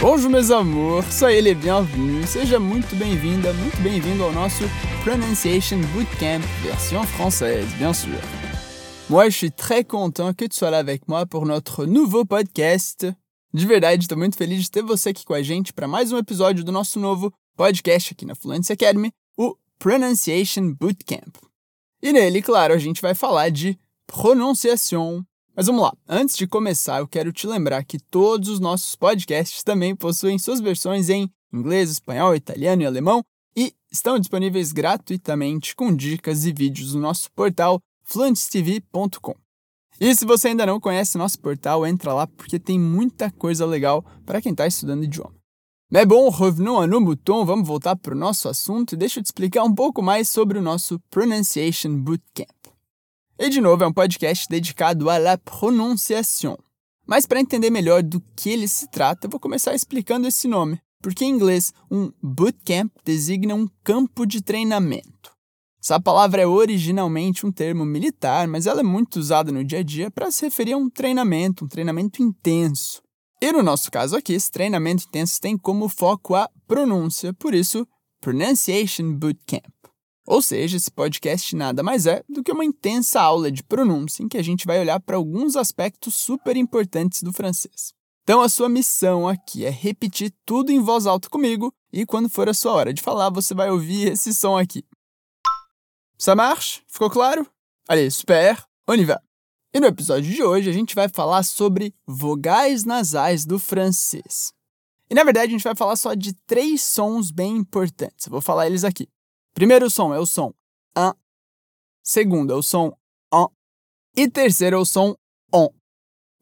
Bonjour meus amours, soyez les bienvenus, seja muito bem-vinda, muito bem-vindo ao nosso Pronunciation Bootcamp version française, bien sûr. Moi, je suis très content que tu sois là avec moi pour notre nouveau podcast. De verdade, estou muito feliz de ter você aqui com a gente para mais um episódio do nosso novo podcast aqui na Fluency Academy, o Pronunciation Bootcamp. E nele, claro, a gente vai falar de pronunciação, mas vamos lá, antes de começar, eu quero te lembrar que todos os nossos podcasts também possuem suas versões em inglês, espanhol, italiano e alemão e estão disponíveis gratuitamente com dicas e vídeos no nosso portal fluenttv.com. E se você ainda não conhece nosso portal, entra lá porque tem muita coisa legal para quem está estudando idioma. Mais bon, revenons à nos vamos voltar para o nosso assunto e deixa eu te explicar um pouco mais sobre o nosso Pronunciation Bootcamp. E de novo, é um podcast dedicado à la prononciation. Mas para entender melhor do que ele se trata, vou começar explicando esse nome, porque em inglês, um bootcamp designa um campo de treinamento. Essa palavra é originalmente um termo militar, mas ela é muito usada no dia a dia para se referir a um treinamento, um treinamento intenso. E no nosso caso aqui, esse treinamento intenso tem como foco a pronúncia, por isso, Pronunciation Bootcamp. Ou seja, esse podcast nada mais é do que uma intensa aula de pronúncia em que a gente vai olhar para alguns aspectos super importantes do francês. Então, a sua missão aqui é repetir tudo em voz alta comigo e quando for a sua hora de falar, você vai ouvir esse som aqui. Ça marche? Ficou claro? Allez, super! On y va! E no episódio de hoje, a gente vai falar sobre vogais nasais do francês. E na verdade, a gente vai falar só de três sons bem importantes. Eu vou falar eles aqui. Primeiro som é o som an. Segundo é o som on. E terceiro é o som on.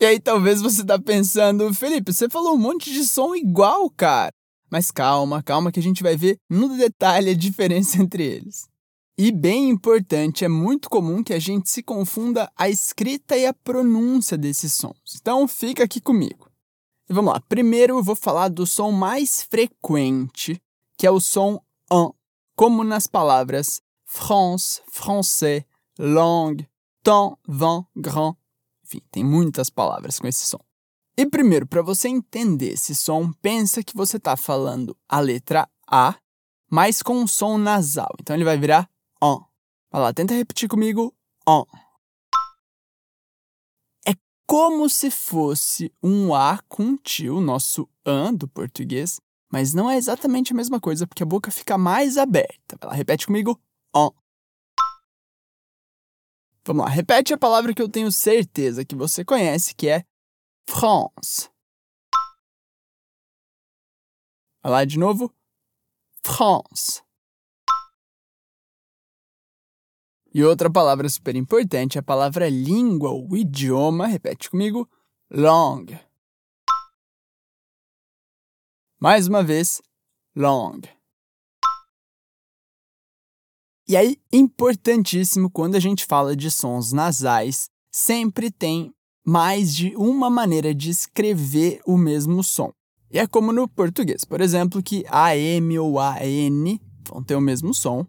E aí talvez você está pensando, Felipe, você falou um monte de som igual, cara. Mas calma, calma que a gente vai ver no detalhe a diferença entre eles. E bem importante, é muito comum que a gente se confunda a escrita e a pronúncia desses sons. Então fica aqui comigo. E vamos lá. Primeiro eu vou falar do som mais frequente, que é o som an como nas palavras France, français, langue, temps, vent, grand. Enfim, tem muitas palavras com esse som. E primeiro, para você entender esse som, pensa que você está falando a letra A, mas com um som nasal. Então ele vai virar on. Vai lá, tenta repetir comigo, on. É como se fosse um A com tio, nosso an do português, mas não é exatamente a mesma coisa, porque a boca fica mais aberta. Vai lá, repete comigo. On. Vamos lá, repete a palavra que eu tenho certeza que você conhece, que é France. Vai lá de novo. France. E outra palavra super importante é a palavra língua, o idioma. Repete comigo. Langue. Mais uma vez, long. E aí, importantíssimo, quando a gente fala de sons nasais, sempre tem mais de uma maneira de escrever o mesmo som. E é como no português, por exemplo, que AM ou AN vão ter o mesmo som.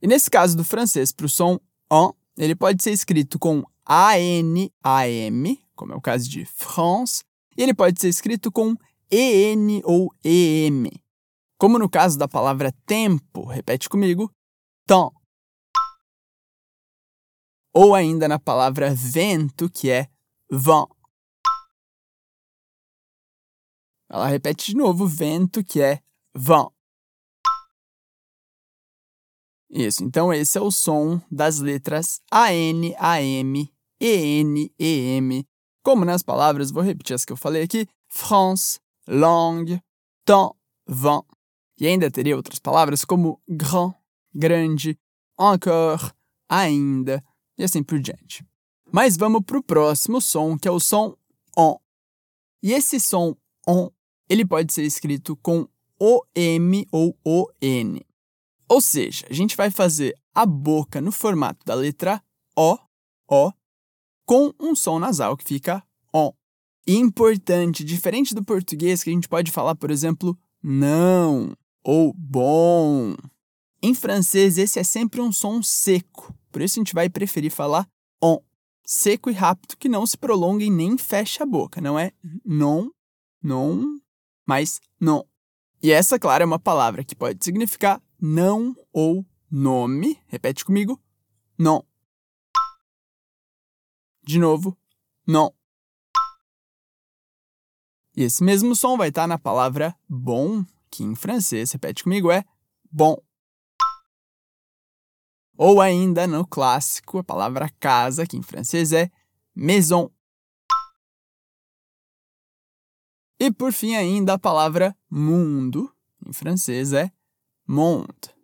E nesse caso do francês, para o som on, ele pode ser escrito com AN, AM, como é o caso de France, e ele pode ser escrito com EN ou EM. Como no caso da palavra tempo, repete comigo, temps. Ou ainda na palavra vento, que é vent. Ela repete de novo, vento, que é vent. Isso, então esse é o som das letras AN, AM, EN, EM. Como nas palavras, vou repetir as que eu falei aqui, France, langue, temps, vent. E ainda teria outras palavras como grand, grande, encore, ainda, e assim por diante. Mas vamos para o próximo som, que é o som on. E esse som on, ele pode ser escrito com OM ou ON. Ou seja, a gente vai fazer a boca no formato da letra O, O, com um som nasal que fica importante, diferente do português, que a gente pode falar, por exemplo, não ou bom. Em francês, esse é sempre um som seco, por isso a gente vai preferir falar on, seco e rápido, que não se prolonga e nem fecha a boca, não é non, non, mas non. E essa, claro, é uma palavra que pode significar não ou nome. Repete comigo. Non. De novo. Non. E esse mesmo som vai estar na palavra bom, que em francês, repete comigo, é bom. Ou ainda no clássico, a palavra casa, que em francês é maison. E por fim ainda a palavra mundo, em francês é monde.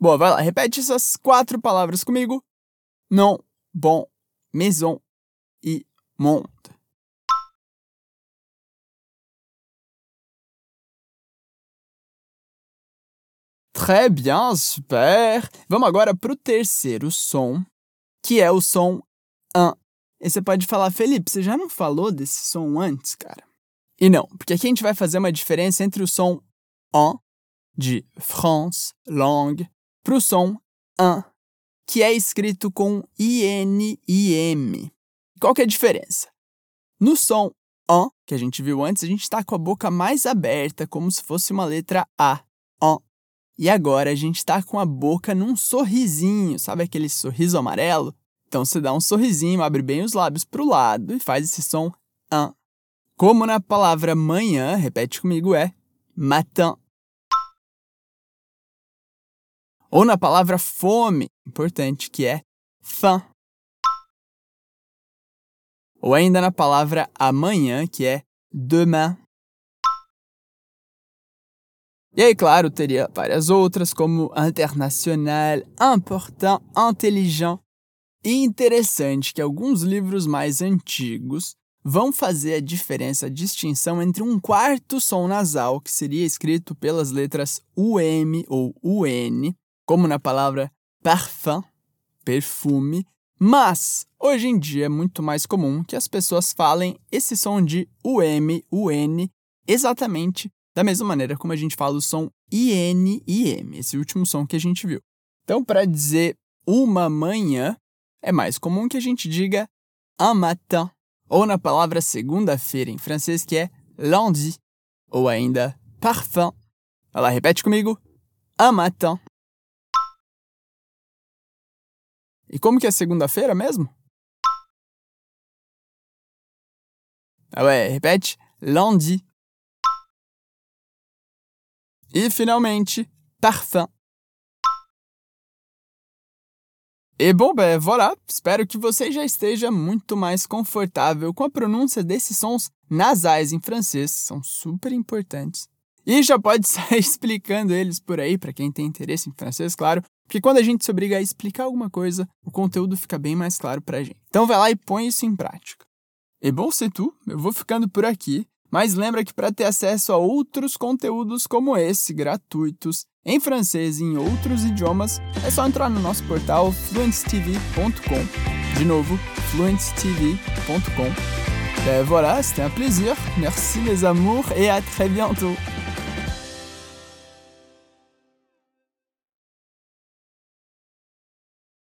Boa, vai lá, repete essas quatro palavras comigo. Non, bon, maison e monde. Très bien, super! Vamos agora para o terceiro som, que é o som an. E você pode falar, Felipe, você já não falou desse som antes, cara? E não, porque aqui a gente vai fazer uma diferença entre o som an, de France, langue, para o som an, que é escrito com IN e M. Qual que é a diferença? No som an, que a gente viu antes, a gente está com a boca mais aberta, como se fosse uma letra A. An. E agora a gente está com a boca num sorrisinho, sabe aquele sorriso amarelo? Então você dá um sorrisinho, abre bem os lábios para o lado e faz esse som an. Como na palavra manhã, repete comigo, é matin. Ou na palavra fome, importante, que é faim. Ou ainda na palavra amanhã, que é demain. E aí, claro, teria várias outras, como internacional, important, intelligent. E interessante que alguns livros mais antigos vão fazer a diferença, a distinção entre um quarto som nasal, que seria escrito pelas letras UM ou UN, como na palavra parfum, perfume, mas hoje em dia é muito mais comum que as pessoas falem esse som de UM, UN, exatamente da mesma maneira como a gente fala o som IN e M, esse último som que a gente viu. Então, para dizer uma manhã, é mais comum que a gente diga un matin, ou na palavra segunda-feira em francês, que é lundi, ou ainda parfum. Ela repete comigo: un matin. E como que é segunda-feira mesmo? Ah ouais, repete: lundi. E finalmente, parfum. E bom, ben voilà, espero que você já esteja muito mais confortável com a pronúncia desses sons nasais em francês, que são super importantes. E já pode sair explicando eles por aí, para quem tem interesse em francês, claro, porque quando a gente se obriga a explicar alguma coisa, o conteúdo fica bem mais claro pra gente. Então vai lá e põe isso em prática. E bom, se tu, eu vou ficando por aqui. Mas lembra que para ter acesso a outros conteúdos como esse, gratuitos, em francês e em outros idiomas, é só entrar no nosso portal fluenttv.com. De novo, fluenttv.com. Ben voilà, c'était un plaisir. Merci mes amours et à très bientôt.